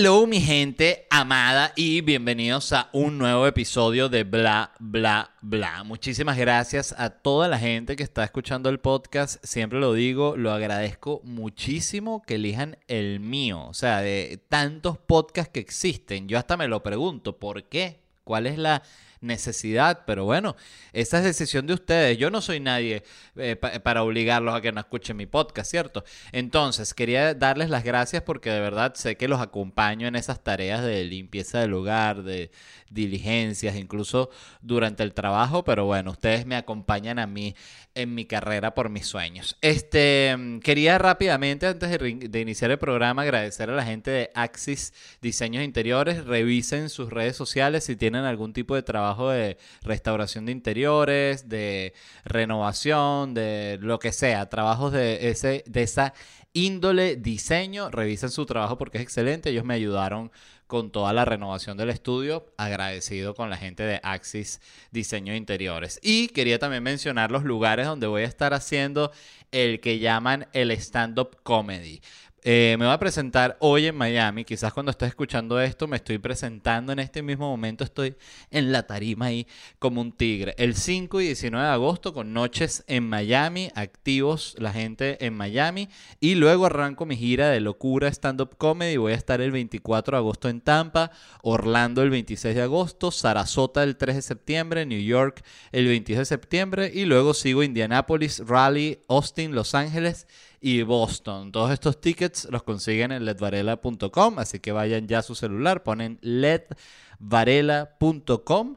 Hello mi gente amada y bienvenidos a un nuevo episodio de Bla Bla Bla. Muchísimas gracias a toda la gente que está escuchando el podcast. Siempre lo digo, lo agradezco muchísimo que elijan el mío. O sea, de tantos podcasts que existen, yo hasta me lo pregunto, ¿por qué? ¿Cuál es la necesidad, pero bueno, esa es decisión de ustedes. Yo no soy nadie eh, para obligarlos a que no escuchen mi podcast, ¿cierto? Entonces, quería darles las gracias porque de verdad sé que los acompaño en esas tareas de limpieza del lugar, de diligencias, incluso durante el trabajo, pero bueno, ustedes me acompañan a mí en mi carrera por mis sueños. Este, quería rápidamente, antes de, iniciar el programa, agradecer a la gente de Axis Diseños Interiores. Revisen sus redes sociales si tienen algún tipo de trabajo de restauración de interiores, de renovación, de lo que sea, trabajos de, ese, de esa índole, diseño. Revisen su trabajo porque es excelente. Ellos me ayudaron con toda la renovación del estudio. Agradecido con la gente de Axis Diseño Interiores. Y quería también mencionar los lugares donde voy a estar haciendo el que llaman el stand-up comedy. Eh, me voy a presentar hoy en Miami. Quizás cuando estés escuchando esto, me estoy presentando en este mismo momento. Estoy en la tarima ahí como un tigre. El 5 y 19 de agosto con noches en Miami, activos la gente en Miami. Y luego arranco mi gira de locura stand-up comedy. Voy a estar el 24 de agosto en Tampa, Orlando el 26 de agosto, Sarasota el 3 de septiembre, New York el 22 de septiembre. Y luego sigo Indianapolis, Raleigh, Austin, Los Ángeles y Boston. Todos estos tickets los consiguen en ledvarela.com, así que vayan ya a su celular, ponen ledvarela.com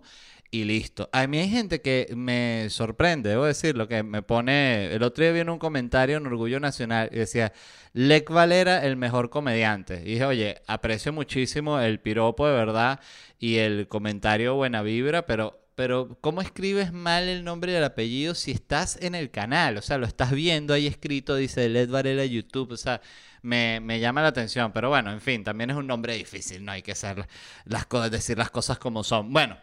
y listo. A mí hay gente que me sorprende, debo decirlo, que me pone... El otro día viene un comentario en Orgullo Nacional y decía, Lec Valera, el mejor comediante. Y dije, oye, aprecio muchísimo el piropo de verdad y el comentario buena vibra, pero pero ¿cómo escribes mal el nombre y el apellido si estás en el canal? O sea, lo estás viendo ahí escrito, dice Led Varela YouTube, o sea, me, llama la atención. Pero bueno, en fin, también es un nombre difícil, no hay que hacer las cosas, decir las cosas como son. Bueno,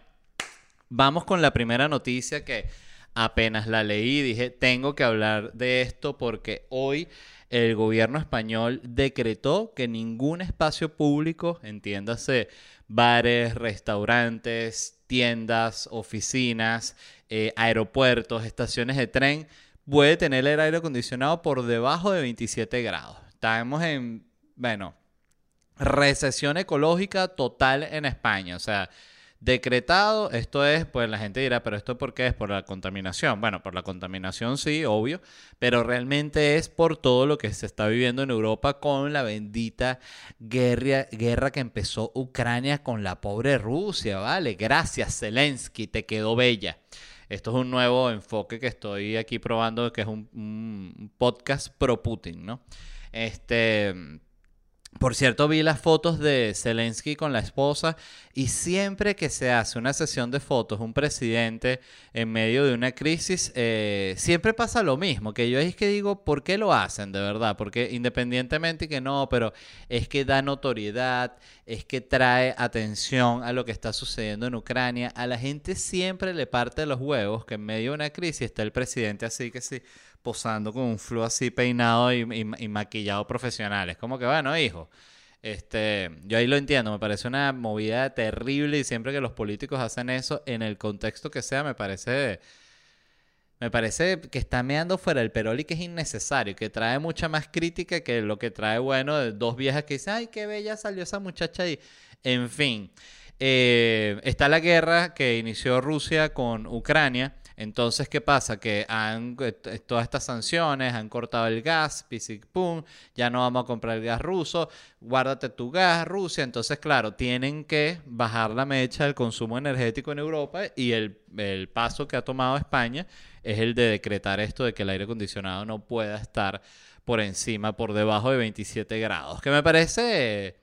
vamos con la primera noticia que apenas la leí, dije, tengo que hablar de esto porque hoy el gobierno español decretó que ningún espacio público, entiéndase, bares, restaurantes, tiendas, oficinas, eh, aeropuertos, estaciones de tren, puede tener el aire acondicionado por debajo de 27 grados. Estamos en, bueno, recesión ecológica total en España. O sea, decretado. Esto es, pues la gente dirá, pero esto por qué es por la contaminación. Bueno, por la contaminación sí, obvio, pero realmente es por todo lo que se está viviendo en Europa con la bendita guerra, guerra que empezó Ucrania con la pobre Rusia, ¿vale? Gracias, Zelensky, te quedó bella. Esto es un nuevo enfoque que estoy aquí probando, que es un, un podcast pro Putin, ¿no? Este por cierto, vi las fotos de Zelensky con la esposa y siempre que se hace una sesión de fotos, un presidente en medio de una crisis, eh, siempre pasa lo mismo, que yo es que digo, ¿por qué lo hacen de verdad? Porque independientemente que no, pero es que da notoriedad, es que trae atención a lo que está sucediendo en Ucrania, a la gente siempre le parte los huevos que en medio de una crisis está el presidente así que sí posando con un flu así peinado y, maquillado profesional. Es como que, bueno, hijo, este, yo ahí lo entiendo, me parece una movida terrible y siempre que los políticos hacen eso, en el contexto que sea, me parece... Me parece que está meando fuera el perol y que es innecesario, que trae mucha más crítica que lo que trae, bueno, de dos viejas que dicen, ay, qué bella salió esa muchacha ahí. En fin, Eh, está la guerra que inició Rusia con Ucrania. Entonces, ¿qué pasa? Que han, todas estas sanciones han cortado el gas, pisic pum, ya no vamos a comprar el gas ruso, guárdate tu gas, Rusia. Entonces, claro, tienen que bajar la mecha del consumo energético en Europa y el, el paso que ha tomado España es el de decretar esto de que el aire acondicionado no pueda estar por encima, por debajo de 27 grados, que me parece...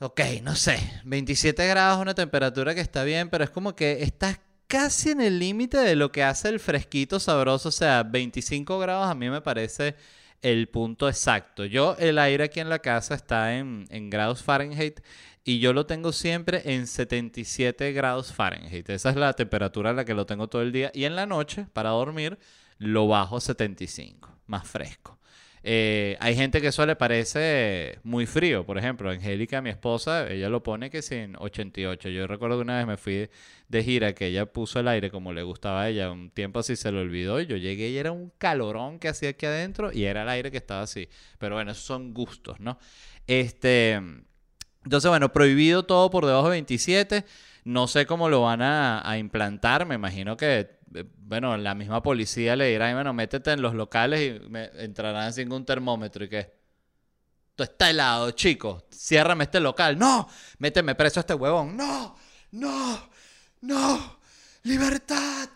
Ok, no sé, 27 grados es una temperatura que está bien, pero es como que estás casi en el límite de lo que hace el fresquito sabroso. O sea, 25 grados a mí me parece el punto exacto. Yo, el aire aquí en la casa está en, grados Fahrenheit y yo lo tengo siempre en 77 grados Fahrenheit. Esa es la temperatura a la que lo tengo todo el día. Y en la noche, para dormir, lo bajo a 75, más fresco. Eh, hay gente que eso le parece muy frío. Por ejemplo, Angélica, mi esposa, ella lo pone que sin 88. Yo recuerdo que una vez me fui de gira que ella puso el aire como le gustaba a ella. Un tiempo así se lo olvidó y yo llegué y era un calorón que hacía aquí adentro y era el aire que estaba así. Pero bueno, esos son gustos, ¿no? Este... Entonces, bueno, prohibido todo por debajo de 27. No sé cómo lo van a, implantar. Me imagino que bueno, la misma policía le dirá, bueno, métete en los locales y me entrarán sin un termómetro y que esto está helado, chico, ciérrame este local, no, méteme preso a este huevón, no, no, no, libertad,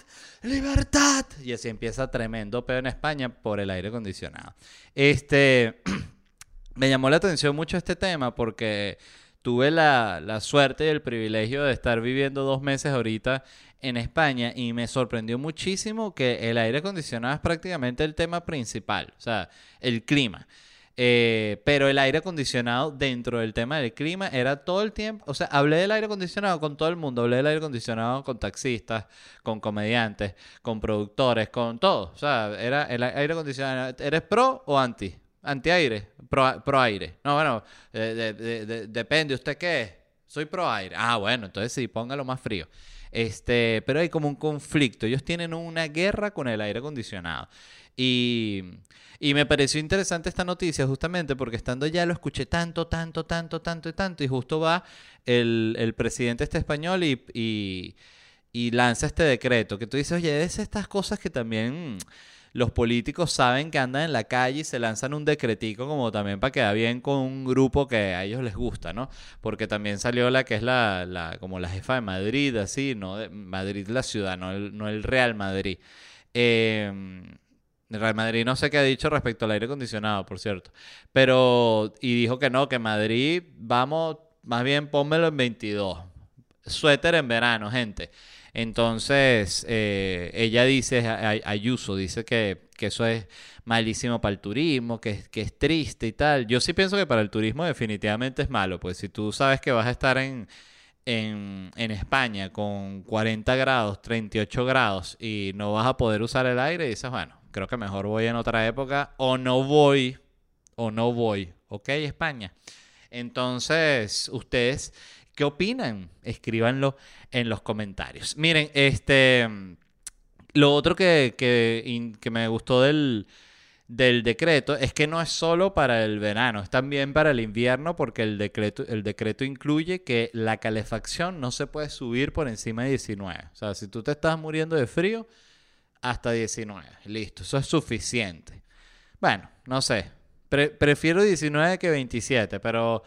libertad. Y así empieza tremendo pedo en España por el aire acondicionado. Este, me llamó la atención mucho este tema porque tuve la, la, suerte y el privilegio de estar viviendo dos meses ahorita en España y me sorprendió muchísimo que el aire acondicionado es prácticamente el tema principal, o sea, el clima. Eh, pero el aire acondicionado dentro del tema del clima era todo el tiempo, o sea, hablé del aire acondicionado con todo el mundo, hablé del aire acondicionado con taxistas, con comediantes, con productores, con todo. O sea, era el aire acondicionado, ¿eres pro o anti? Anti-aire, pro, pro aire. No, bueno, depende, ¿usted qué es? Soy pro aire. Ah, bueno, entonces sí, póngalo más frío. Este, pero hay como un conflicto. Ellos tienen una guerra con el aire acondicionado. Y, y, me pareció interesante esta noticia justamente porque estando ya lo escuché tanto, tanto, tanto, tanto y tanto. Y justo va el, el presidente este español y, y, y, lanza este decreto. Que tú dices, oye, es estas cosas que también los políticos saben que andan en la calle y se lanzan un decretico como también para quedar bien con un grupo que a ellos les gusta, ¿no? Porque también salió la que es la, la como la jefa de Madrid, así, ¿no? De Madrid la ciudad, no el, no el Real Madrid. Eh, Real Madrid no sé qué ha dicho respecto al aire acondicionado, por cierto. Pero, y dijo que no, que Madrid, vamos, más bien pónmelo en 22. Suéter en verano, gente. Entonces, eh, ella dice, Ayuso, dice que, eso es malísimo para el turismo, que, que es triste y tal. Yo sí pienso que para el turismo definitivamente es malo, pues si tú sabes que vas a estar en, en, en, España con 40 grados, 38 grados y no vas a poder usar el aire, dices, bueno, creo que mejor voy en otra época o no voy, o no voy, ¿ok? España. Entonces, ustedes ¿Qué opinan? Escríbanlo en los comentarios. Miren, este. Lo otro que, que, me gustó del, del decreto es que no es solo para el verano, es también para el invierno porque el decreto, el decreto incluye que la calefacción no se puede subir por encima de 19. O sea, si tú te estás muriendo de frío, hasta 19. Listo, eso es suficiente. Bueno, no sé. prefiero 19 que 27, pero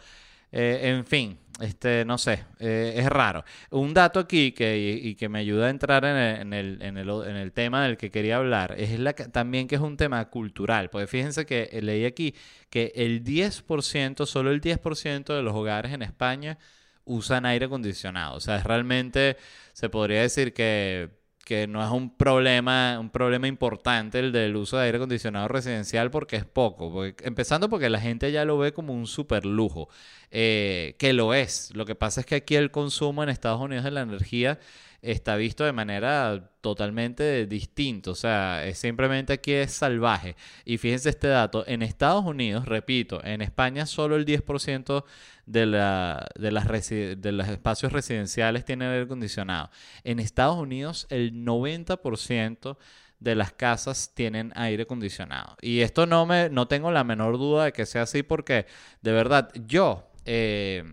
eh, en fin, este, no sé, eh, es raro. Un dato aquí que, y, que me ayuda a entrar en el, en, el, en, el, tema del que quería hablar es también que es un tema cultural. Porque fíjense que leí aquí que el 10%, solo el 10% de los hogares en España usan aire acondicionado. O sea, realmente, se podría decir que que no es un problema, un problema importante el del uso de aire acondicionado residencial porque es poco. empezando porque la gente ya lo ve como un super lujo, eh, que lo es. Lo que pasa es que aquí el consumo en Estados Unidos de la energía está visto de manera totalmente distinta. O sea, es simplemente aquí es salvaje. Y fíjense este dato, en Estados Unidos, repito, en España solo el 10% de, la, de, las los espacios residenciales tiene aire acondicionado. En Estados Unidos el 90% de las casas tienen aire acondicionado. Y esto no me no tengo la menor duda de que sea así porque de verdad yo eh,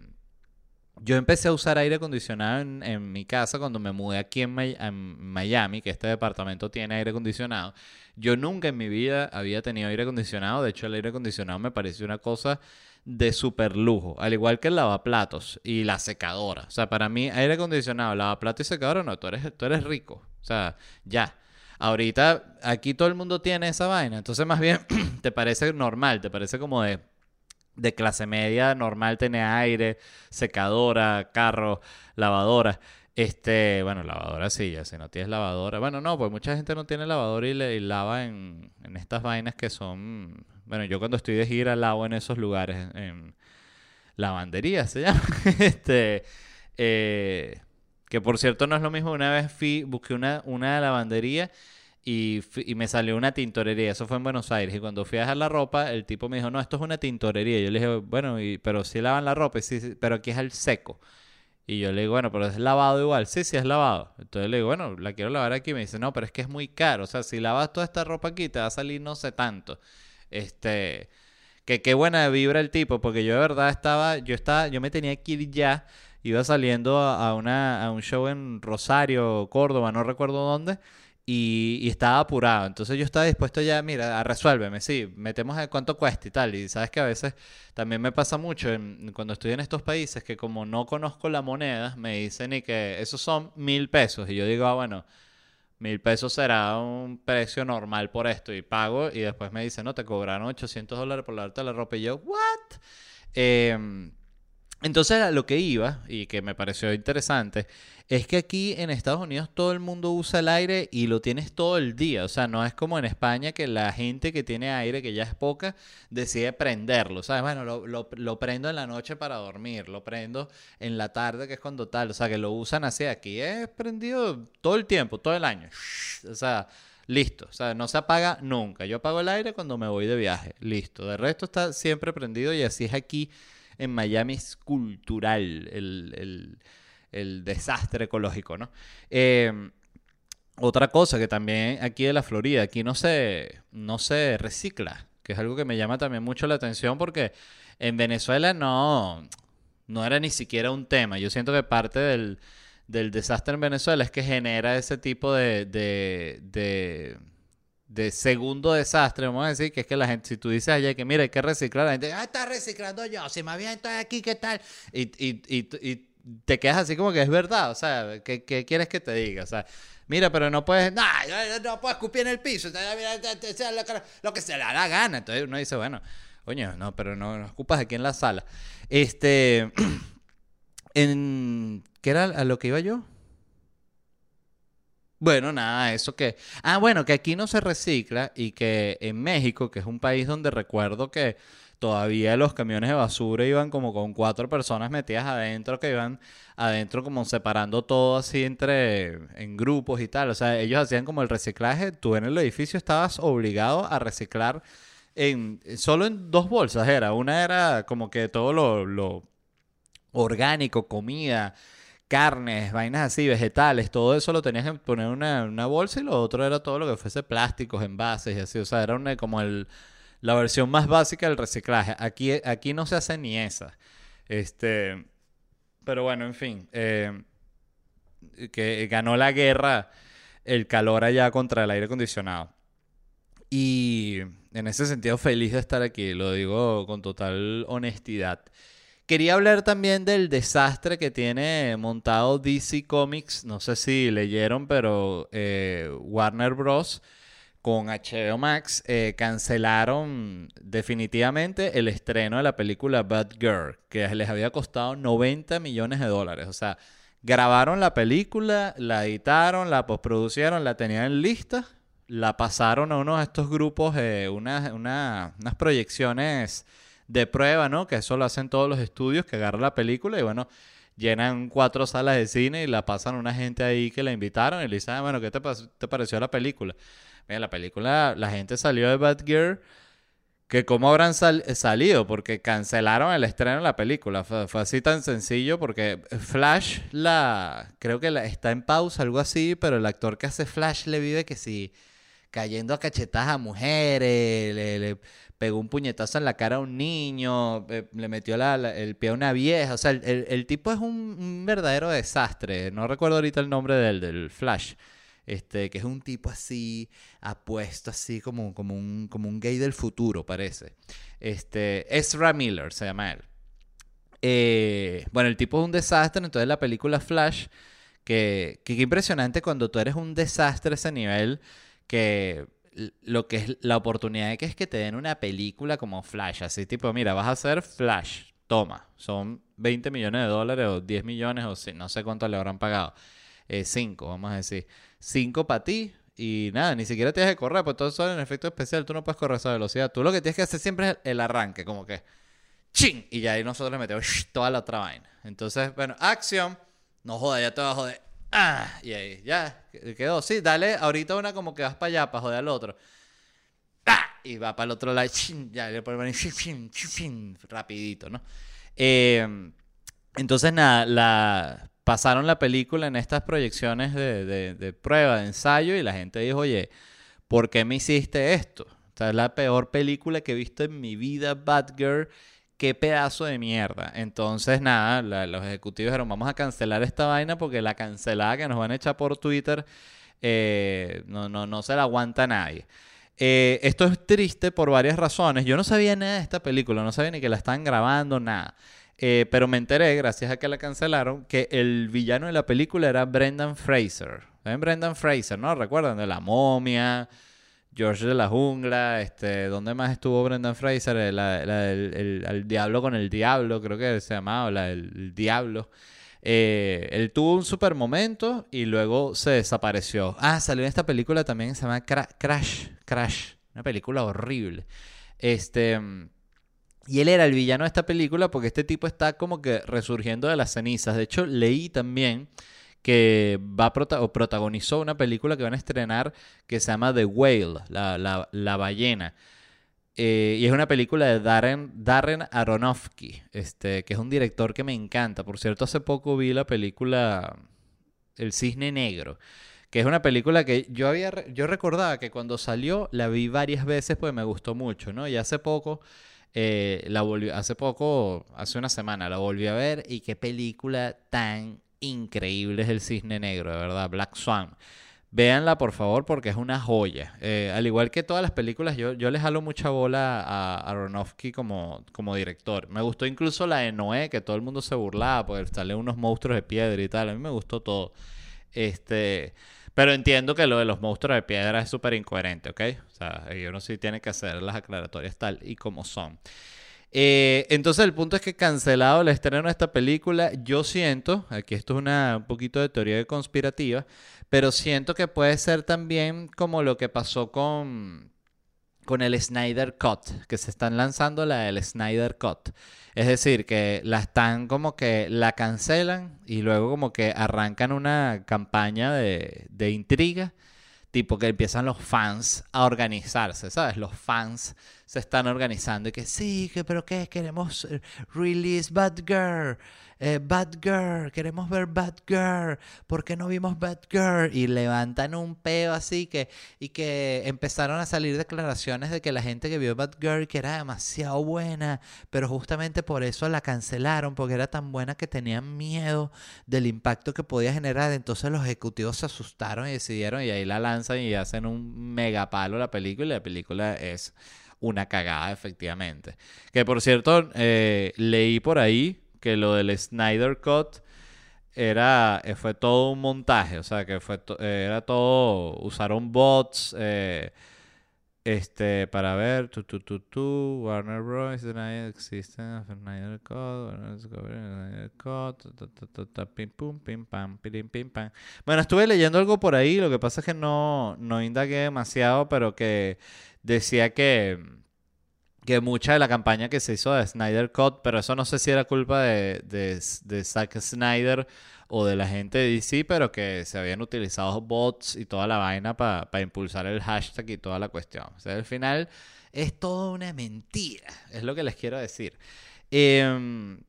yo empecé a usar aire acondicionado en, mi casa cuando me mudé aquí en, Miami, que este departamento tiene aire acondicionado. Yo nunca en mi vida había tenido aire acondicionado. De hecho, el aire acondicionado me pareció una cosa de super lujo, al igual que el lavaplatos y la secadora. O sea, para mí, aire acondicionado, lavaplatos y secadora, no, tú eres, tú eres rico. O sea, ya. Ahorita aquí todo el mundo tiene esa vaina. Entonces, más bien, te parece normal, te parece como de de clase media normal tener aire, secadora, carro, lavadora. Este, bueno, lavadora sí, ya si no tienes lavadora. Bueno, no, pues mucha gente no tiene lavadora y, le, lava en, en, estas vainas que son. Bueno, yo cuando estoy de gira lavo en esos lugares, en lavandería se llama. este, eh, que por cierto no es lo mismo. Una vez fui, busqué una, una lavandería y, me salió una tintorería. Eso fue en Buenos Aires. Y cuando fui a dejar la ropa, el tipo me dijo, no, esto es una tintorería. Yo le dije, bueno, y, pero si lavan la ropa, sí, pero aquí es el seco. Y yo le digo, bueno, pero es lavado igual. Sí, sí, es lavado. Entonces le digo, bueno, la quiero lavar aquí. Me dice, no, pero es que es muy caro. O sea, si lavas toda esta ropa aquí, te va a salir no sé tanto. Este, que qué buena vibra el tipo, porque yo de verdad estaba, yo estaba, yo me tenía que ir ya. Iba saliendo a, una, a un show en Rosario, Córdoba, no recuerdo dónde y, estaba apurado. Entonces yo estaba dispuesto ya, mira, a resuélveme, sí, metemos a cuánto cuesta y tal. Y sabes que a veces también me pasa mucho cuando estoy en estos países que como no conozco la moneda, me dicen y que esos son mil pesos. Y yo digo, ah, bueno, mil pesos será un precio normal por esto. Y pago y después me dicen, no, te cobraron 800 dólares por lavarte la ropa. Y yo, ¿what? Eh, entonces, a lo que iba, y que me pareció interesante, es que aquí en Estados Unidos todo el mundo usa el aire y lo tienes todo el día. O sea, no es como en España que la gente que tiene aire, que ya es poca, decide prenderlo. ¿Sabes? Bueno, lo, lo, prendo en la noche para dormir, lo prendo en la tarde, que es cuando tal. O sea, que lo usan así. Aquí es prendido todo el tiempo, todo el año. O sea, listo. O sea, no se apaga nunca. Yo apago el aire cuando me voy de viaje. Listo. De resto está siempre prendido y así es aquí en Miami es cultural el, desastre ecológico, ¿no? Eh, otra cosa que también aquí de la Florida, aquí no se, no se recicla, que es algo que me llama también mucho la atención porque en Venezuela no, no era ni siquiera un tema. Yo siento que parte del, desastre en Venezuela es que genera ese tipo de segundo desastre, vamos a decir, que es que la gente, si tú dices allá que mira, hay que reciclar, la gente, ah, está reciclando yo, si más bien estoy aquí, ¿qué tal? Y, y, y, te quedas así como que es verdad, o sea, ¿qué, ¿qué, quieres que te diga? O sea, mira, pero no puedes, no, no puedes escupir en el piso, lo que se le da la gana. Entonces uno dice, bueno, coño, no, pero no, no escupas aquí en la sala. Este, en, ¿qué era a lo que iba yo? Bueno, nada, eso que... Ah, bueno, que aquí no se recicla y que en México, que es un país donde recuerdo que todavía los camiones de basura iban como con cuatro personas metidas adentro, que iban adentro como separando todo así entre en grupos y tal. O sea, ellos hacían como el reciclaje. Tú en el edificio estabas obligado a reciclar en solo en dos bolsas era. Una era como que todo lo, lo orgánico, comida carnes, vainas así, vegetales, todo eso lo tenías que poner en una, bolsa y lo otro era todo lo que fuese plásticos, envases y así. O sea, era una, como el, la versión más básica del reciclaje. Aquí, aquí no se hace ni esa. Este, pero bueno, en fin. Eh, que ganó la guerra el calor allá contra el aire acondicionado. Y en ese sentido, feliz de estar aquí, lo digo con total honestidad. Quería hablar también del desastre que tiene montado DC Comics. No sé si leyeron, pero eh, Warner Bros. con HBO Max eh, cancelaron definitivamente el estreno de la película Bad Girl, que les había costado 90 millones de dólares. O sea, grabaron la película, la editaron, la postproducieron, la tenían lista, la pasaron a uno de estos grupos, eh, unas proyecciones de prueba, ¿no? Que eso lo hacen todos los estudios, que agarran la película y bueno, llenan cuatro salas de cine y la pasan a una gente ahí que la invitaron y le dicen, ah, bueno, ¿qué te, te pareció la película? Mira, la película, la gente salió de Bad Girl, que cómo habrán salido, porque cancelaron el estreno de la película. Fue, así tan sencillo, porque Flash, la creo que la, está en pausa, algo así, pero el actor que hace Flash le vive que si cayendo a cachetadas a mujeres, le pegó un puñetazo en la cara a un niño, eh, le metió el pie a una vieja. O sea, el, tipo es un, verdadero desastre. No recuerdo ahorita el nombre del, del Flash. Este, que es un tipo así, apuesto así como, como, un, como un gay del futuro, parece. Este, Ezra Miller se llama él. Eh, bueno, el tipo es un desastre, entonces la película Flash, que, que, impresionante cuando tú eres un desastre a ese nivel, que lo que es la oportunidad de que es que te den una película como Flash, así tipo, mira, vas a hacer Flash, toma, son 20 millones de dólares o 10 millones o no sé cuánto le habrán pagado, 5, eh, vamos a decir, 5 para ti. Y nada, ni siquiera tienes que correr, pues todo eso en efecto especial, tú no puedes correr a esa velocidad. Tú lo que tienes que hacer siempre es el arranque, como que ¡ching! Y ya ahí nosotros le metemos toda la otra vaina. Entonces, bueno, acción, no joda, ya te vas a joder Ah, y ahí, ya, quedó. Sí, dale ahorita una como que vas para allá, para joder al otro. ¡Ah! Y va para el otro lado, ya le ponen rapidito, ¿no? Em, entonces, nada, pasaron la película en estas proyecciones de, de, de, prueba, de ensayo, y la gente dijo, oye, ¿por qué me hiciste esto? O sea, es la peor película que he visto en mi vida, Bad Girl qué pedazo de mierda. Entonces, nada, los ejecutivos dijeron, vamos a cancelar esta vaina porque la cancelada que nos van a echar por Twitter eh, no, no, no se la aguanta nadie. Eh, esto es triste por varias razones. Yo no sabía nada de esta película, no sabía ni que la estaban grabando, nada. Eh, pero me enteré, gracias a que la cancelaron, que el villano de la película era Brendan Fraser. ¿Saben Brendan Fraser, no? ¿Recuerdan? De la momia, George de la Jungla, este, ¿dónde más estuvo Brendan Fraser? el, Diablo con el Diablo, creo que se llamaba, la, el, Diablo. Eh, él tuvo un super momento y luego se desapareció. Ah, salió en esta película también, se llama Crash, Crash, una película horrible. Este, y él era el villano de esta película porque este tipo está como que resurgiendo de las cenizas. De hecho, leí también que va o protagonizó una película que van a estrenar que se llama The Whale, la, la, ballena. Eh, y es una película de Darren, Darren Aronofsky, este, que es un director que me encanta. Por cierto, hace poco vi la película El Cisne Negro, que es una película que yo había yo recordaba que cuando salió la vi varias veces pues me gustó mucho, ¿no? Y hace poco eh, la hace poco, hace una semana la volví a ver y qué película tan increíble es el cisne negro, de verdad, Black Swan. Véanla por favor porque es una joya. Eh, al igual que todas las películas, yo, yo les jalo mucha bola a Aronofsky como, como director. Me gustó incluso la de Noé, que todo el mundo se burlaba porque sale unos monstruos de piedra y tal. A mí me gustó todo. Este, pero entiendo que lo de los monstruos de piedra es súper incoherente, ¿ok? O sea, uno sí tiene que hacer las aclaratorias tal y como son. Eh, entonces el punto es que cancelado el estreno de esta película, yo siento, aquí esto es una, un poquito de teoría conspirativa, pero siento que puede ser también como lo que pasó con, con el Snyder Cut, que se están lanzando la del Snyder Cut. Es decir, que la están como que la cancelan y luego como que arrancan una campaña de, de intriga tipo que empiezan los fans a organizarse, ¿sabes? Los fans se están organizando y que sí, que pero qué, queremos eh, release Bad Girl, eh, Bad Girl, queremos ver Bad Girl, ¿por qué no vimos Bad Girl? Y levantan un peo así que, y que empezaron a salir declaraciones de que la gente que vio Bad Girl que era demasiado buena, pero justamente por eso la cancelaron, porque era tan buena que tenían miedo del impacto que podía generar, entonces los ejecutivos se asustaron y decidieron y ahí la lanzan y hacen un mega palo la película y la película es una cagada, efectivamente. Que por cierto, eh, leí por ahí que lo del Snyder Cut era, eh, fue todo un montaje, o sea, que fue eh, era todo, usaron bots, este, para ver, tu, tu, tu, tu, Warner Bros. Snyder Existence Snyder Cut, Snyder Cut, pim, pum, pim, pam, pim, pim, pam. Bueno, estuve leyendo algo por ahí, lo que pasa es que no, no indagué demasiado, pero que decía que, que mucha de la campaña que se hizo de Snyder Cut, pero eso no sé si era culpa de, de, Zack Snyder o de la gente de DC, pero que se habían utilizado bots y toda la vaina para impulsar el hashtag y toda la cuestión. O sea, al final es toda una mentira, es lo que les quiero decir. Em,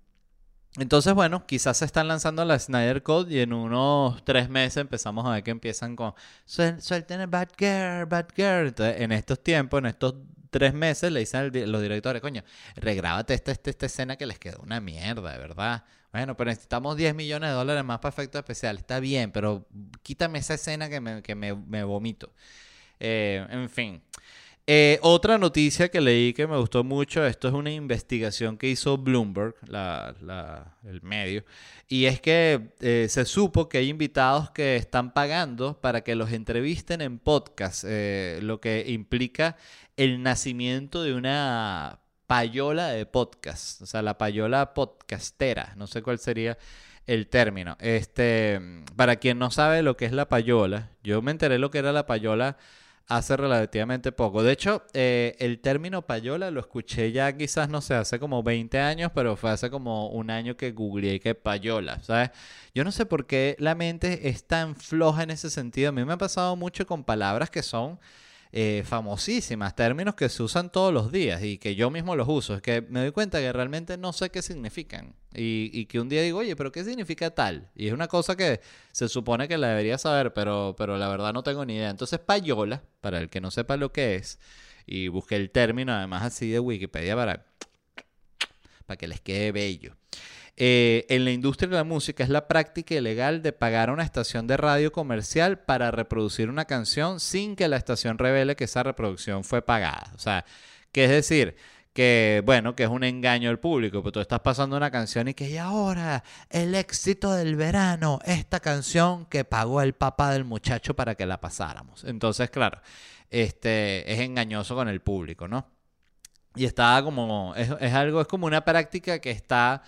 entonces, bueno, quizás se están lanzando la Snyder Code y en unos tres meses empezamos a ver que empiezan con suelten el Batgirl, Batgirl. Entonces, en estos tiempos, en estos tres meses, le dicen a los directores, coño, regrábate esta, esta, esta escena que les quedó una mierda, de verdad. Bueno, pero necesitamos 10 millones de dólares más para efectos especiales. Está bien, pero quítame esa escena que me, que me, me vomito. Eh, en fin. Eh, otra noticia que leí que me gustó mucho, esto es una investigación que hizo Bloomberg, el medio, y es que eh, se supo que hay invitados que están pagando para que los entrevisten en podcast, lo que implica el nacimiento de una payola de podcast, o sea, la payola podcastera, no sé cuál sería el término. Este, para quien no sabe lo que es la payola, yo me enteré lo que era la payola hace relativamente poco. De hecho, eh, el término payola lo escuché ya quizás, no sé, hace como 20 años, pero fue hace como un año que googleé que payola, ¿sabes? Yo no sé por qué la mente es tan floja en ese sentido. A mí me ha pasado mucho con palabras que son eh, famosísimas, términos que se usan todos los días y que yo mismo los uso. Es que me doy cuenta que realmente no sé qué significan. Y, que un día digo, oye, pero ¿qué significa tal? Y es una cosa que se supone que la debería saber, pero, pero la verdad no tengo ni idea. Entonces, payola, para el que no sepa lo que es, y busqué el término además así de Wikipedia para, para que les quede bello. Eh, en la industria de la música es la práctica ilegal de pagar a una estación de radio comercial para reproducir una canción sin que la estación revele que esa reproducción fue pagada. O sea, que es decir, que bueno, que es un engaño al público, pero tú estás pasando una canción y que y ahora el éxito del verano, esta canción que pagó el papá del muchacho para que la pasáramos. Entonces, claro, este es engañoso con el público, ¿no? Y está como, es algo, es como una práctica que está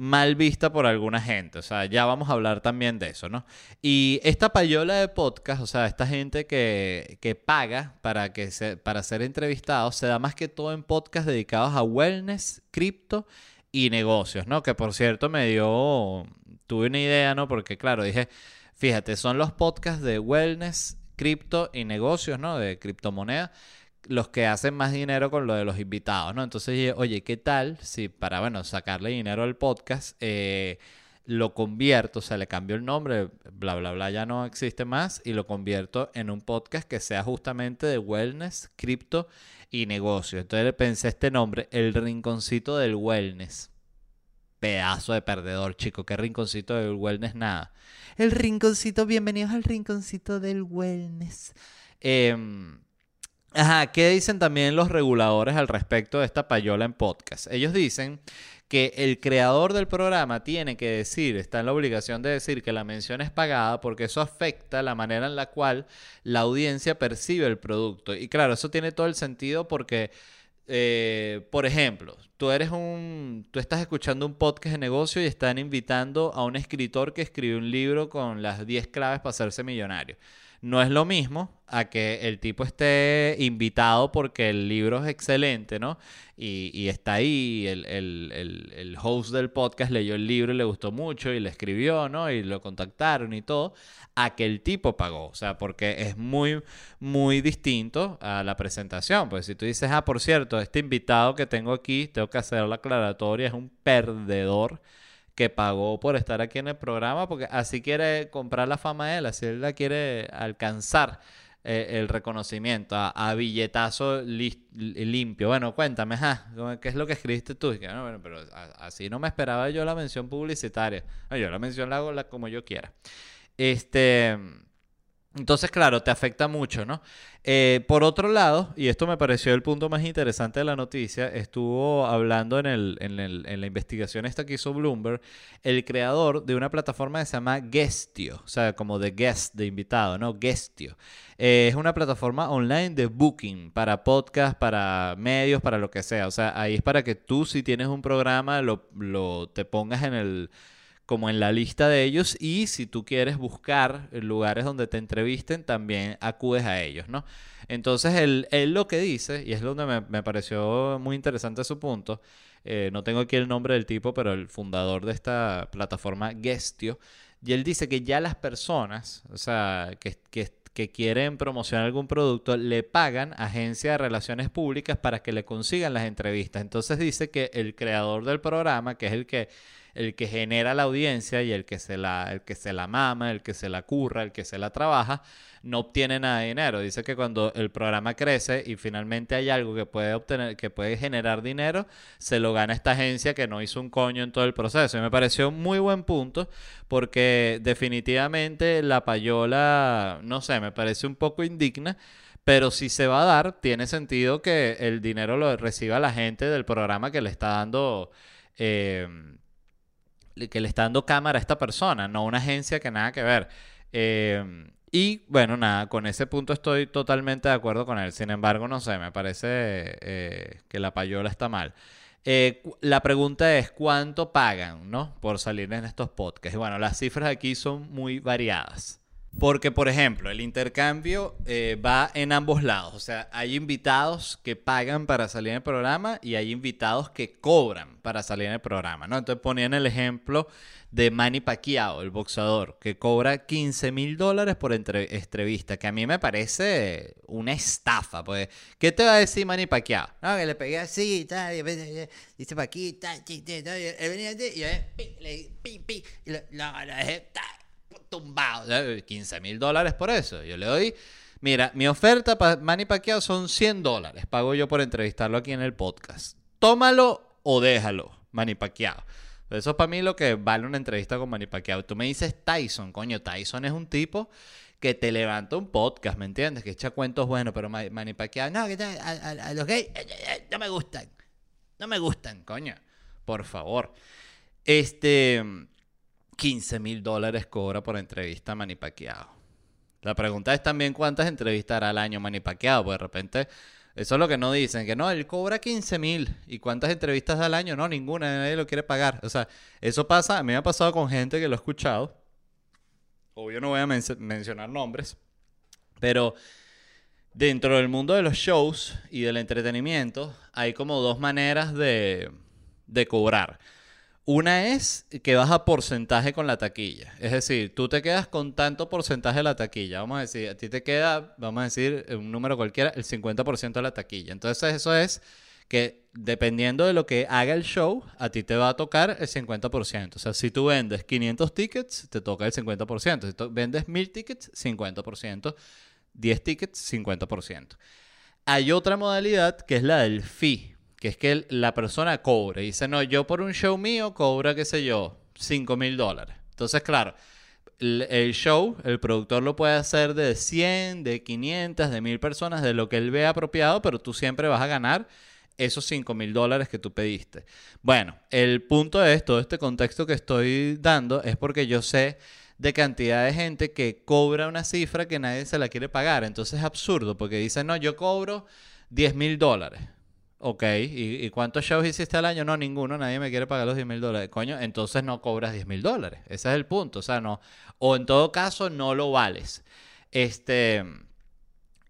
mal vista por alguna gente. O sea, ya vamos a hablar también de eso, ¿no? Y esta payola de podcast, o sea, esta gente que, que paga para, que se, para ser entrevistados, se da más que todo en podcasts dedicados a wellness, cripto y negocios, ¿no? Que por cierto me dio, tuve una idea, ¿no? Porque claro, dije, fíjate, son los podcasts de wellness, cripto y negocios, ¿no? De criptomonedas los que hacen más dinero con lo de los invitados, ¿no? Entonces, oye, ¿qué tal si para, bueno, sacarle dinero al podcast, eh, lo convierto, o sea, le cambio el nombre, bla, bla, bla, ya no existe más, y lo convierto en un podcast que sea justamente de wellness, cripto y negocio. Entonces pensé este nombre, el rinconcito del wellness. Pedazo de perdedor, chico, qué rinconcito del wellness, nada. El rinconcito, bienvenidos al rinconcito del wellness. Eh, Ajá, ¿qué dicen también los reguladores al respecto de esta payola en podcast? Ellos dicen que el creador del programa tiene que decir, está en la obligación de decir que la mención es pagada porque eso afecta la manera en la cual la audiencia percibe el producto. Y claro, eso tiene todo el sentido porque, eh, por ejemplo, tú eres un, tú estás escuchando un podcast de negocio y están invitando a un escritor que escribe un libro con las 10 claves para hacerse millonario. No es lo mismo a que el tipo esté invitado porque el libro es excelente, ¿no? Y, está ahí, el, el, host del podcast leyó el libro y le gustó mucho y le escribió, ¿no? Y lo contactaron y todo, a que el tipo pagó. O sea, porque es muy, muy distinto a la presentación. Pues si tú dices, ah, por cierto, este invitado que tengo aquí, tengo que hacer la aclaratoria, es un perdedor que pagó por estar aquí en el programa, porque así quiere comprar la fama de él, así él la quiere alcanzar eh, el reconocimiento a, billetazo limpio. Bueno, cuéntame, ¿qué es lo que escribiste tú? bueno, pero así no me esperaba yo la mención publicitaria. yo la mención la hago como yo quiera. Este. Entonces, claro, te afecta mucho, ¿no? Eh, por otro lado, y esto me pareció el punto más interesante de la noticia, estuvo hablando en, el, en, la investigación esta que hizo Bloomberg, el creador de una plataforma que se llama Guestio, o sea, como de guest, de invitado, ¿no? Guestio. Eh, es una plataforma online de booking para podcast, para medios, para lo que sea. O sea, ahí es para que tú, si tienes un programa, lo, lo te pongas en el como en la lista de ellos y si tú quieres buscar lugares donde te entrevisten, también acudes a ellos, ¿no? Entonces él, lo que dice, y es donde me, pareció muy interesante su punto, eh, no tengo aquí el nombre del tipo, pero el fundador de esta plataforma Gestio, y él dice que ya las personas, o sea, que, que, que quieren promocionar algún producto, le pagan a agencias de relaciones públicas para que le consigan las entrevistas. Entonces dice que el creador del programa, que es el que el que genera la audiencia y el que se la, el que se la mama, el que se la curra, el que se la trabaja, no obtiene nada de dinero. Dice que cuando el programa crece y finalmente hay algo que puede obtener, que puede generar dinero, se lo gana esta agencia que no hizo un coño en todo el proceso. Y me pareció muy buen punto porque definitivamente la payola, no sé, me parece un poco indigna. Pero si se va a dar, tiene sentido que el dinero lo reciba la gente del programa que le está dando eh, que le está dando cámara a esta persona, no una agencia que nada que ver. Eh, y bueno, nada, con ese punto estoy totalmente de acuerdo con él. Sin embargo, no sé, me parece eh, que la payola está mal. Eh, la pregunta es, ¿cuánto pagan, no? Por salir en estos podcasts. Y bueno, las cifras aquí son muy variadas. Porque, por ejemplo, el intercambio eh, va en ambos lados. O sea, hay invitados que pagan para salir en el programa y hay invitados que cobran para salir en el programa, ¿no? Entonces ponían el ejemplo de Manny Pacquiao, el boxeador, que cobra 15 mil dólares por entrevista, que a mí me parece una estafa. Pues, ¿qué te va a decir Manny Pacquiao? No, que le pegué así, tal, y dice pa' aquí, tal, él venía y le pim, pim, y lo dejé, tal tumbado. 15 mil dólares por eso. Yo le doy. Mira, mi oferta para Manny Pacquiao son 100 dólares. Pago yo por entrevistarlo aquí en el podcast. Tómalo o déjalo, Manny Pacquiao. Eso es para mí lo que vale una entrevista con Manny Pacquiao. Tú me dices Tyson, coño, Tyson es un tipo que te levanta un podcast, ¿me entiendes? Que echa cuentos buenos, pero Manny Pacquiao, no, que a, los gays eh, eh, eh, no me gustan. No me gustan, coño. Por favor. Este, 15 mil dólares cobra por entrevista Pacquiao. La pregunta es también cuántas entrevistas hará al año Manny Pacquiao, pues de repente eso es lo que no dicen, que no, él cobra 15 mil. ¿Y cuántas entrevistas al año? No, ninguna, nadie lo quiere pagar. O sea, eso pasa, a mí me ha pasado con gente que lo ha escuchado. Obvio no voy a mencionar nombres, pero dentro del mundo de los shows y del entretenimiento hay como dos maneras de, de cobrar. Una es que vas a porcentaje con la taquilla. Es decir, tú te quedas con tanto porcentaje de la taquilla. Vamos a decir, a ti te queda, vamos a decir, un número cualquiera, el 50% de la taquilla. Entonces eso es que dependiendo de lo que haga el show, a ti te va a tocar el 50%. O sea, si tú vendes 500 tickets, te toca el 50%. Si tú vendes 1000 tickets, 50%. 10 tickets, 50%. Hay otra modalidad que es la del fee que es que la persona cobre. Dice, no, yo por un show mío cobra, qué sé yo, 5 mil dólares. Entonces, claro, el, show, el productor lo puede hacer de 100, de 500, de 1000 personas, de lo que él vea apropiado, pero tú siempre vas a ganar esos 5 mil dólares que tú pediste. Bueno, el punto de todo este contexto que estoy dando es porque yo sé de cantidad de gente que cobra una cifra que nadie se la quiere pagar. Entonces es absurdo porque dicen, no, yo cobro 10 mil dólares. Ok, ¿Y, cuántos shows hiciste al año? No, ninguno, nadie me quiere pagar los 10 mil dólares. Coño, entonces no cobras 10 mil dólares. Ese es el punto. O sea, no. O en todo caso, no lo vales. Este.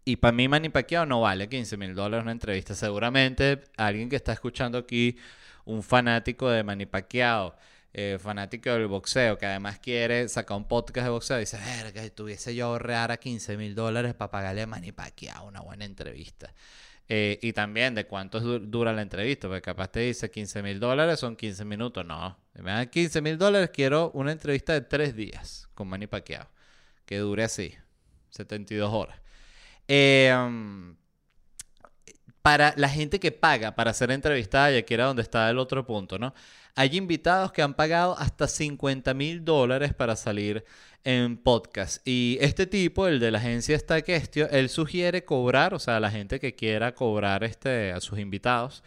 Y para mí, Manny Pacquiao no vale 15 mil dólares una entrevista. Seguramente alguien que está escuchando aquí, un fanático de Manny Pacquiao, eh, fanático del boxeo, que además quiere sacar un podcast de boxeo, dice, ver, que tuviese yo ahorrar a 15 mil dólares para pagarle a Manny Pacquiao una buena entrevista. Eh, y también de cuánto dura la entrevista, porque capaz te dice 15 mil dólares son 15 minutos. No, me dan 15 mil dólares, quiero una entrevista de tres días con Manny Pacquiao, que dure así, 72 horas. Em, para la gente que paga para ser entrevistada, y aquí era donde está el otro punto, ¿no? Hay invitados que han pagado hasta 50 mil dólares para salir en podcast. Y este tipo, el de la agencia Stackestio, él sugiere cobrar, o sea, la gente que quiera cobrar este, a sus invitados,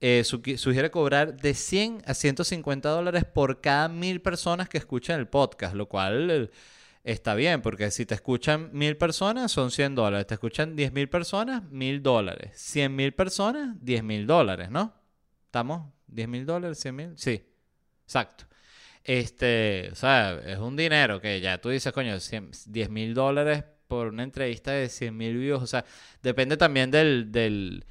eh, sugiere cobrar de 100 a 150 dólares por cada mil personas que escuchan el podcast, lo cual está bien, porque si te escuchan mil personas son 100 dólares, te escuchan 10 mil personas, mil dólares, 100 mil personas, 10 mil dólares, ¿no? ¿Estamos? ¿10 mil dólares? ¿100 mil? Sí, exacto. Este, o sea, es un dinero que ya tú dices, coño, 10 mil dólares por una entrevista de 100 mil views. O sea, depende también del, del,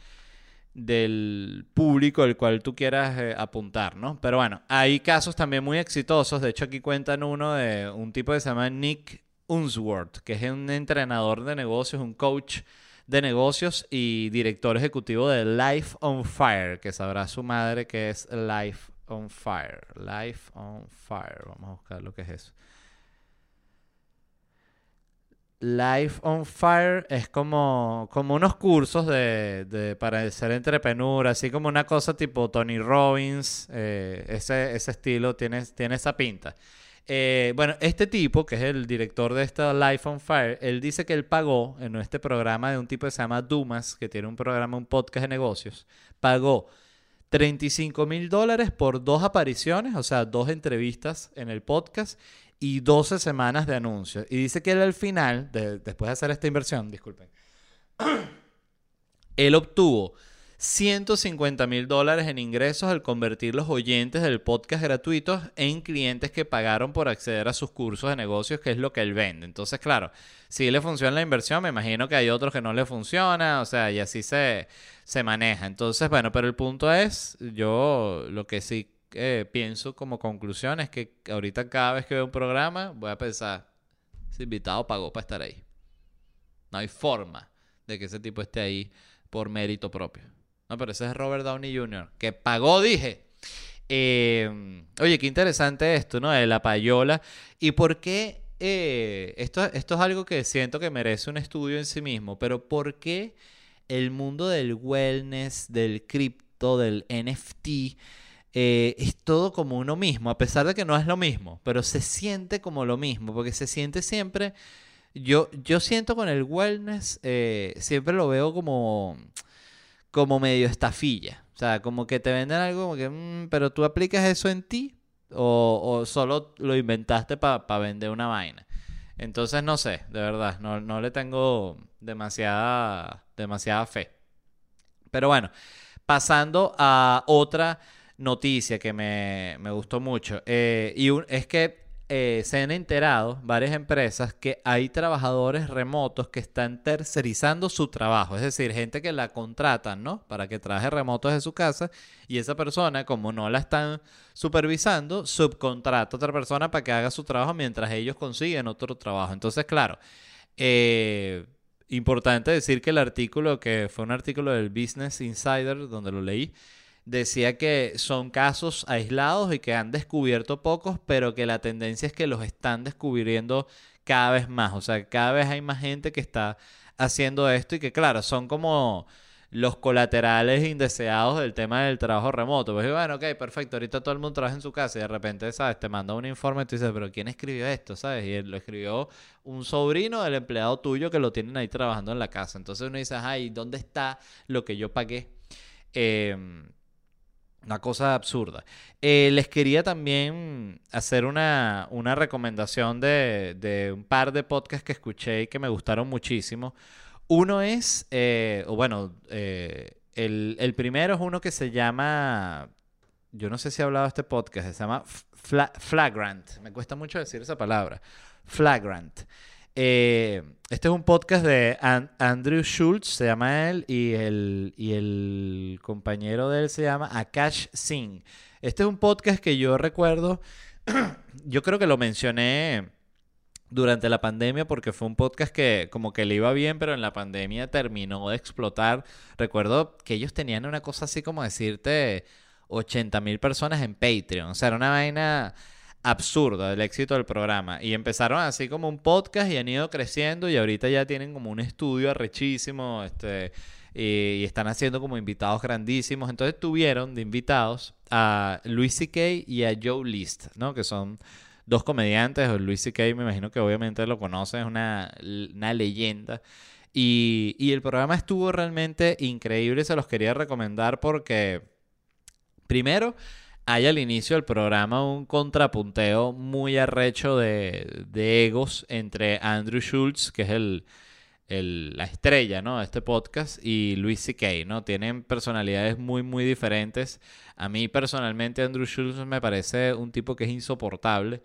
del público al cual tú quieras eh, apuntar, ¿no? Pero bueno, hay casos también muy exitosos. De hecho, aquí cuentan uno de un tipo que se llama Nick Unsworth, que es un entrenador de negocios, un coach de negocios y director ejecutivo de Life on Fire, que sabrá su madre que es Life on Fire. Life on Fire. Vamos a buscar lo que es eso. Life on Fire es como, como unos cursos de, de, para ser entrepreneur, así como una cosa tipo Tony Robbins, eh, ese, ese estilo tiene, tiene esa pinta. Eh, bueno, este tipo, que es el director de esta Life on Fire, él dice que él pagó en este programa de un tipo que se llama Dumas, que tiene un programa, un podcast de negocios, pagó 35 mil dólares por dos apariciones, o sea, dos entrevistas en el podcast y 12 semanas de anuncios. Y dice que él al final, después de hacer esta inversión, disculpen, él obtuvo 150 mil dólares en ingresos al convertir los oyentes del podcast gratuitos en clientes que pagaron por acceder a sus cursos de negocios, que es lo que él vende. Entonces, claro, si le funciona la inversión, me imagino que hay otros que no le funciona, o sea, y así se, se maneja. Entonces, bueno, pero el punto es, yo lo que sí eh, pienso como conclusión es que ahorita cada vez que veo un programa voy a pensar, ese invitado pagó para estar ahí. No hay forma de que ese tipo esté ahí por mérito propio. No, pero ese es Robert Downey Jr., que pagó, dije. Eh, oye, qué interesante esto, ¿no? De la payola. ¿Y por qué? Eh, esto, esto es algo que siento que merece un estudio en sí mismo, pero ¿por qué el mundo del wellness, del cripto, del NFT, eh, es todo como uno mismo? A pesar de que no es lo mismo, pero se siente como lo mismo, porque se siente siempre... Yo, yo siento con el wellness, siempre lo veo como como medio estafilla. O sea, como que te venden algo como que, mm, pero tú aplicas eso en ti o, solo lo inventaste para vender una vaina. Entonces no sé, de verdad, no, no le tengo demasiada, demasiada fe. Pero bueno, pasando a otra noticia que me, me gustó mucho. Eh, y es que eh, se han enterado varias empresas que hay trabajadores remotos que están tercerizando su trabajo, es decir, gente que la contratan, ¿no? Para que trabaje remoto desde su casa y esa persona, como no la están supervisando, subcontrata a otra persona para que haga su trabajo mientras ellos consiguen otro trabajo. Entonces, claro, eh, importante decir que el artículo, que fue un artículo del Business Insider, donde lo leí, decía que son casos aislados y que han descubierto pocos, pero que la tendencia es que los están descubriendo cada vez más. O sea, cada vez hay más gente que está haciendo esto y que, claro, son como los colaterales indeseados del tema del trabajo remoto. Pues bueno, ok, perfecto, ahorita todo el mundo trabaja en su casa y de repente, ¿sabes? Te manda un informe y tú dices, pero ¿quién escribió esto? ¿Sabes? Y lo escribió un sobrino del empleado tuyo que lo tienen ahí trabajando en la casa. Entonces uno dice, ay, ¿dónde está lo que yo pagué? Eh, una cosa absurda. Eh, les quería también hacer una, una recomendación de, de, un par de podcasts que escuché y que me gustaron muchísimo. Uno es, eh, bueno, eh, el, el, primero es uno que se llama, yo no sé si he hablado de este podcast, se llama Flagrant. Me cuesta mucho decir esa palabra. Flagrant. Eh, este es un podcast de Andrew Schultz, se llama él, y el, y el compañero de él se llama Akash Singh. Este es un podcast que yo recuerdo, yo creo que lo mencioné durante la pandemia porque fue un podcast que como que le iba bien, pero en la pandemia terminó de explotar. Recuerdo que ellos tenían una cosa así como decirte 80 mil personas en Patreon. O sea, era una vaina absurda del éxito del programa. Y empezaron así como un podcast y han ido creciendo y ahorita ya tienen como un estudio arrechísimo, este, y, están haciendo como invitados grandísimos. Entonces tuvieron de invitados a Luis C.K. y a Joe List, ¿no? Que son dos comediantes. Luis C.K. me imagino que obviamente lo conocen, es una, una leyenda. Y, y el programa estuvo realmente increíble, se los quería recomendar porque, primero, hay al inicio del programa un contrapunteo muy arrecho de, egos entre Andrew Schultz, que es el, la estrella ¿no? de este podcast, y Luis C.K., ¿no? Tienen personalidades muy, muy diferentes. A mí personalmente Andrew Schultz me parece un tipo que es insoportable,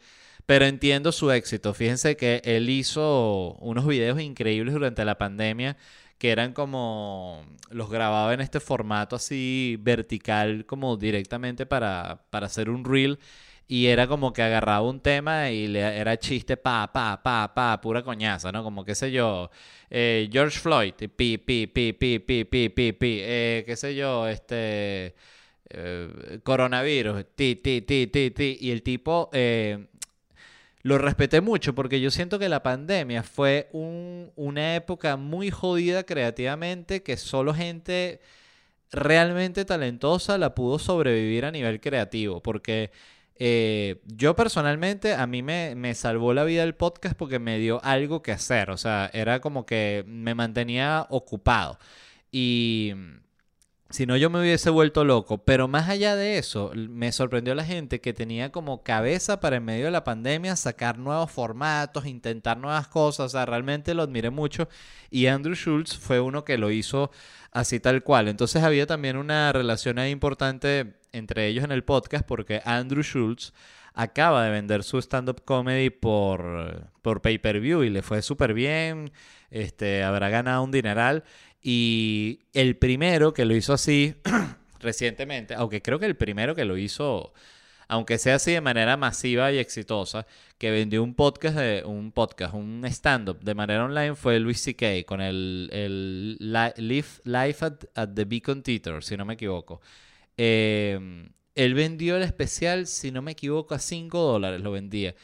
pero entiendo su éxito. Fíjense que él hizo unos videos increíbles durante la pandemia que eran como, los grababa en este formato así vertical, como directamente para, para hacer un reel. Y era como que agarraba un tema y le, era chiste, pa, pa, pa, pa, pura coñaza, ¿no? Como, qué sé yo, eh, George Floyd, pi, pi, pi, pi, pi, pi, pi, pi, eh, qué sé yo, este... eh, coronavirus, ti, ti, ti, ti, ti. Y el tipo lo respeté mucho porque yo siento que la pandemia fue una época muy jodida creativamente que solo gente realmente talentosa la pudo sobrevivir a nivel creativo. Porque eh, yo personalmente, a mí me, me, salvó la vida el podcast porque me dio algo que hacer. O sea, era como que me mantenía ocupado. Y si no, yo me hubiese vuelto loco. Pero más allá de eso, me sorprendió la gente que tenía como cabeza para en medio de la pandemia sacar nuevos formatos, intentar nuevas cosas. O sea, realmente lo admiré mucho. Y Andrew Schultz fue uno que lo hizo así tal cual. Entonces había también una relación importante entre ellos en el podcast porque Andrew Schultz acaba de vender su stand-up comedy por, por pay-per-view y le fue súper bien. Este, habrá ganado un dineral. Y el primero que lo hizo así recientemente, aunque creo que el primero que lo hizo, aunque sea así de manera masiva y exitosa, que vendió un podcast, de, un podcast, un stand-up de manera online fue Luis C.K. con el, el Life, at, the Beacon Theater, si no me equivoco. Em, él vendió el especial, si no me equivoco, a 5 dólares lo vendía.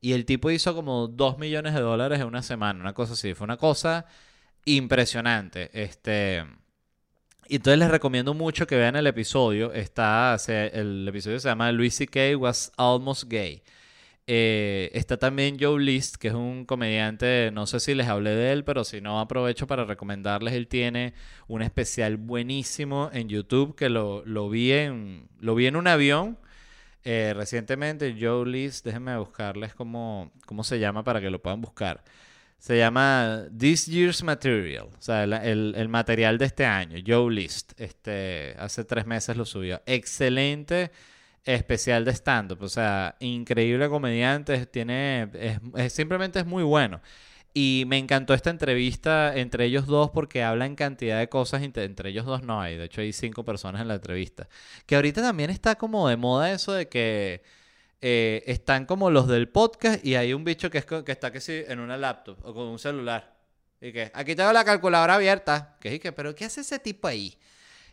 Y el tipo hizo como 2 millones de dólares en una semana, una cosa así. Fue una cosa impresionante. Este. Entonces les recomiendo mucho que vean el episodio. Está, el episodio se llama Louis C.K. was almost gay. Eh, está también Joe List, que es un comediante, no sé si les hablé de él, pero si no aprovecho para recomendarles, él tiene un especial buenísimo en YouTube que lo, lo vi, en, lo vi en un avión eh, recientemente. Joe List, déjenme buscarles cómo, cómo se llama para que lo puedan buscar. Se llama This Year's Material, o sea, el, material de este año, Joe List. Este, hace tres meses lo subió. Excelente especial de stand-up, o sea, increíble comediante, tiene, es, simplemente es muy bueno. Y me encantó esta entrevista entre ellos dos porque hablan cantidad de cosas, entre ellos dos no hay, de hecho hay cinco personas en la entrevista. Que ahorita también está como de moda eso de que eh, están como los del podcast y hay un bicho que, que está en una laptop o con un celular. Y que aquí tengo la calculadora abierta. Que que, pero ¿qué hace ese tipo ahí?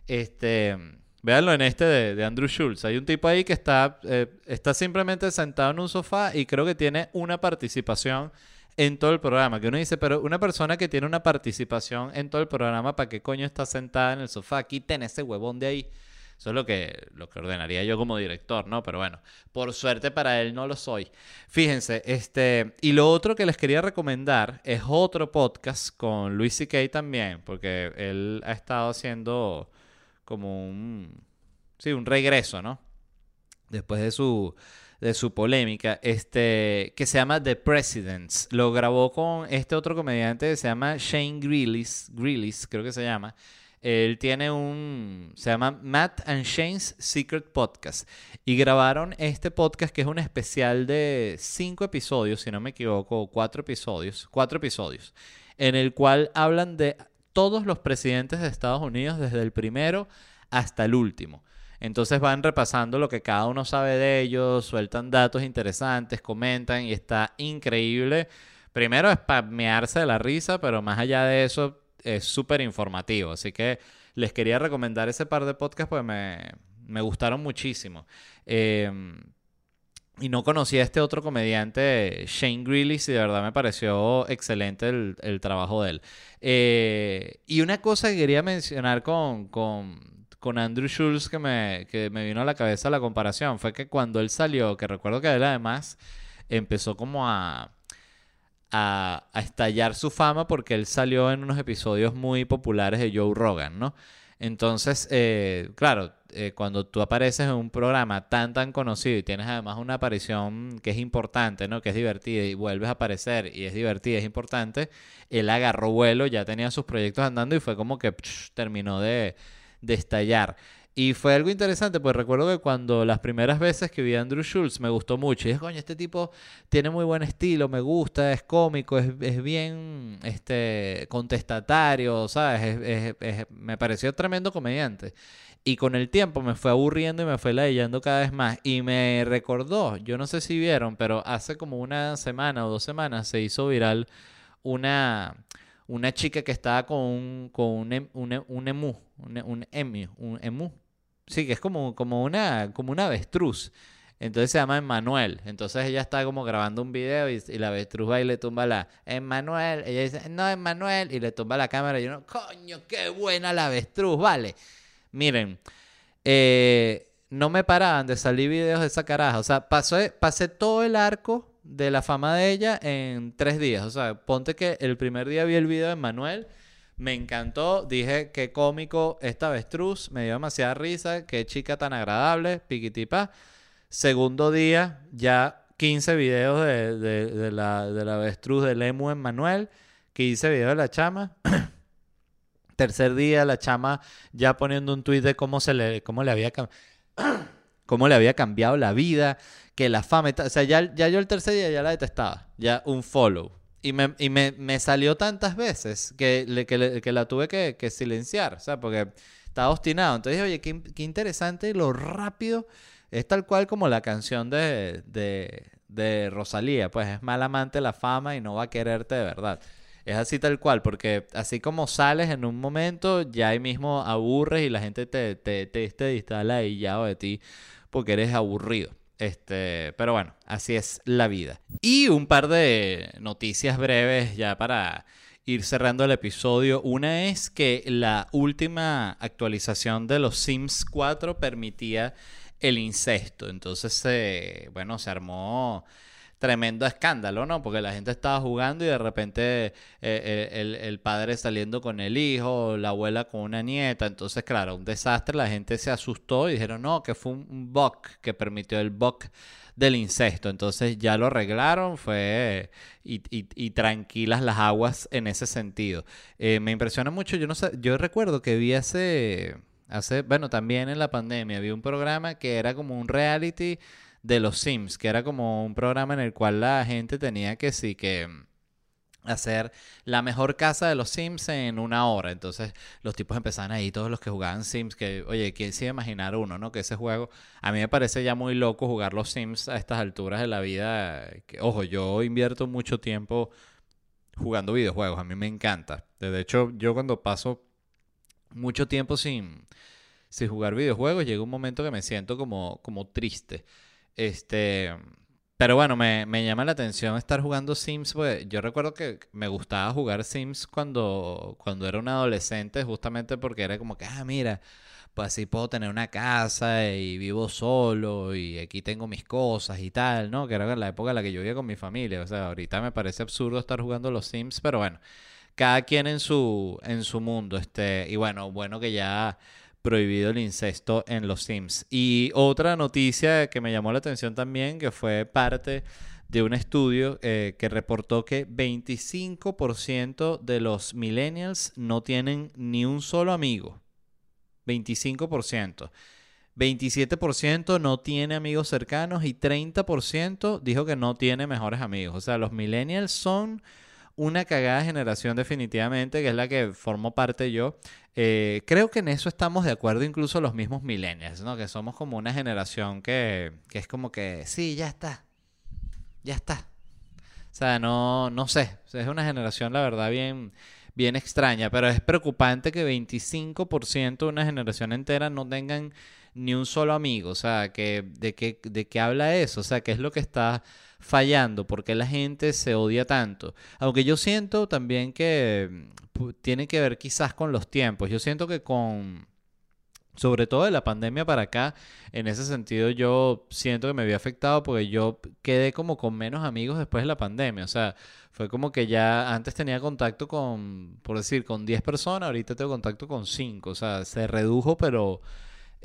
Este, véanlo en este de, Andrew Schultz. Hay un tipo ahí que está, eh, está simplemente sentado en un sofá y creo que tiene una participación en todo el programa. Que uno dice, pero una persona que tiene una participación en todo el programa, ¿para qué coño está sentada en el sofá? Quiten ese huevón de ahí. Eso es lo que, lo que ordenaría yo como director, ¿no? Pero bueno, por suerte para él no lo soy. Fíjense, este, y lo otro que les quería recomendar es otro podcast con Luis C.K. también, porque él ha estado haciendo como un, sí, un regreso, ¿no? Después de su, de su polémica, este, que se llama The Presidents. Lo grabó con este otro comediante que se llama Shane Grillis, Grillis creo que se llama. Él tiene un. Se llama Matt and Shane's Secret Podcast. Y grabaron este podcast que es un especial de cinco episodios, si no me equivoco, cuatro episodios. Cuatro episodios. En el cual hablan de todos los presidentes de Estados Unidos, desde el primero hasta el último. Entonces van repasando lo que cada uno sabe de ellos, sueltan datos interesantes, comentan y está increíble. Primero es pamearse de la risa, pero más allá de eso, es súper informativo. Así que les quería recomendar ese par de podcasts porque me, gustaron muchísimo. Em, y no conocía a este otro comediante, Shane Grillis, y de verdad me pareció excelente el, trabajo de él. Eh, y una cosa que quería mencionar con, con, Andrew Schultz que me, que me vino a la cabeza la comparación fue que cuando él salió, que recuerdo que él además empezó como a a, estallar su fama porque él salió en unos episodios muy populares de Joe Rogan, ¿no? Entonces, eh, claro, eh, cuando tú apareces en un programa tan, tan conocido y tienes además una aparición que es importante, ¿no? Que es divertida y vuelves a aparecer y es divertida, es importante, él agarró vuelo, ya tenía sus proyectos andando y fue como que terminó de, de estallar. Y fue algo interesante, pues recuerdo que cuando las primeras veces que vi a Andrew Schultz me gustó mucho. Y es, coño, este tipo tiene muy buen estilo, me gusta, es cómico, es, es bien este, contestatario, ¿sabes? me pareció tremendo comediante. Y con el tiempo me fue aburriendo y me fue leyendo cada vez más. Y me recordó, yo no sé si vieron, pero hace como una semana o dos semanas se hizo viral una, una chica que estaba con un, con un, em, un, un emu, un, un emu, un emu Sí, que es como, como, una, como una avestruz. Entonces se llama Emmanuel. Entonces ella está como grabando un video y, la avestruz va y le tumba la Emmanuel. Ella dice, no, Emmanuel. Y le tumba la cámara y yo, no, coño, qué buena la avestruz, vale. Miren, eh, no me paraban de salir videos de esa caraja. O sea, pasé, pasé todo el arco de la fama de ella en tres días. O sea, ponte que el primer día vi el video de Manuel. Me encantó, dije qué cómico esta avestruz, me dio demasiada risa, qué chica tan agradable, piquitipa. Segundo día, ya 15 videos de, la, de la avestruz de Lemu en Manuel, 15 videos de la chama. Tercer día, la chama ya poniendo un tuit de cómo, se le, cómo le había cómo le había cambiado la vida, que la fama, o sea, ya, ya yo el tercer día ya la detestaba, ya un follow. Y me, y me, me salió tantas veces que, le, que, la tuve que, silenciar, o sea, porque estaba obstinado. Entonces dije, oye, qué, qué, interesante lo rápido. Es tal cual como la canción de, de, de Rosalía, pues es mal amante la fama y no va a quererte de verdad. Es así tal cual, porque así como sales en un momento, ya ahí mismo aburres y la gente te, te, te, te ahí ya de ti porque eres aburrido. Este, pero bueno, así es la vida. Y un par de noticias breves ya para ir cerrando el episodio. Una es que la última actualización de los Sims 4 permitía el incesto. Entonces, eh, bueno, se armó tremendo escándalo, ¿no? Porque la gente estaba jugando y de repente eh, eh, el, padre saliendo con el hijo, la abuela con una nieta. Entonces, claro, un desastre. La gente se asustó y dijeron, no, que fue un, bug que permitió el bug del incesto. Entonces ya lo arreglaron, fue y, tranquilas las aguas en ese sentido. Eh, me impresiona mucho, yo no sé, yo recuerdo que vi hace, hace, bueno, también en la pandemia, vi un programa que era como un reality de los Sims, que era como un programa en el cual la gente tenía que sí que mm, hacer la mejor casa de los Sims en una hora. Entonces los tipos empezaban ahí, todos los que jugaban Sims, que, oye, ¿quién se iba a imaginar uno, no? Que ese juego, a mí me parece ya muy loco jugar los Sims a estas alturas de la vida. Que, ojo, yo invierto mucho tiempo jugando videojuegos, a mí me encanta. De hecho, yo cuando paso mucho tiempo sin, sin jugar videojuegos, llega un momento que me siento como, como triste. Este, pero bueno, me, llama la atención estar jugando Sims. Pues yo recuerdo que me gustaba jugar Sims cuando, cuando era un adolescente, justamente porque era como que, ah, mira, pues así puedo tener una casa y vivo solo y aquí tengo mis cosas y tal, ¿no? Que era la época en la que yo vivía con mi familia. O sea, ahorita me parece absurdo estar jugando los Sims, pero bueno, cada quien en su, en su mundo. Este, y bueno, bueno que ya prohibido el incesto en los Sims. Y otra noticia que me llamó la atención también, que fue parte de un estudio eh, que reportó que 25% de los millennials no tienen ni un solo amigo. 25%. 27% no tiene amigos cercanos y 30% dijo que no tiene mejores amigos. O sea, los millennials son una cagada generación definitivamente, que es la que formo parte yo. Eh, creo que en eso estamos de acuerdo incluso los mismos millennials, ¿no? Que somos como una generación que, que es como que, sí, ya está, ya está. O sea, no, no sé, es una generación, la verdad, bien, bien extraña, pero es preocupante que 25% de una generación entera no tengan ni un solo amigo. O sea, que, de, qué, ¿de qué habla eso? O sea, ¿qué es lo que está fallando? ¿Por qué la gente se odia tanto? Aunque yo siento también que tiene que ver quizás con los tiempos. Yo siento que con, sobre todo de la pandemia para acá, en ese sentido yo siento que me había afectado porque yo quedé como con menos amigos después de la pandemia. O sea, fue como que ya antes tenía contacto con, por decir, con 10 personas, ahorita tengo contacto con 5. O sea, se redujo, pero...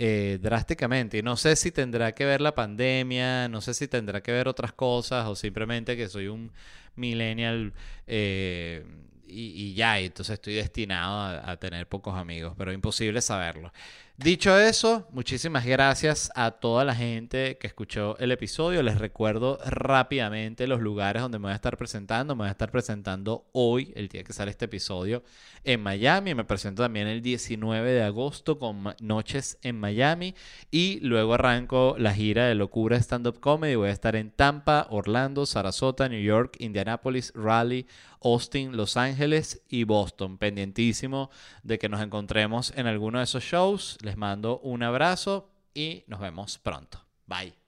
Eh, drásticamente. Y no sé si tendrá que ver la pandemia, no sé si tendrá que ver otras cosas o simplemente que soy un millennial eh, y, ya, entonces estoy destinado a, tener pocos amigos, pero imposible saberlo. Dicho eso, muchísimas gracias a toda la gente que escuchó el episodio. Les recuerdo rápidamente los lugares donde me voy a estar presentando. Me voy a estar presentando hoy, el día que sale este episodio, en Miami. Me presento también el 19 de agosto con Noches en Miami. Y luego arranco la gira de Locura Stand Up Comedy. Voy a estar en Tampa, Orlando, Sarasota, New York, Indianapolis, Raleigh, Austin, Los Ángeles y Boston. Pendientísimo de que nos encontremos en alguno de esos shows Les mando un abrazo y nos vemos pronto. Bye.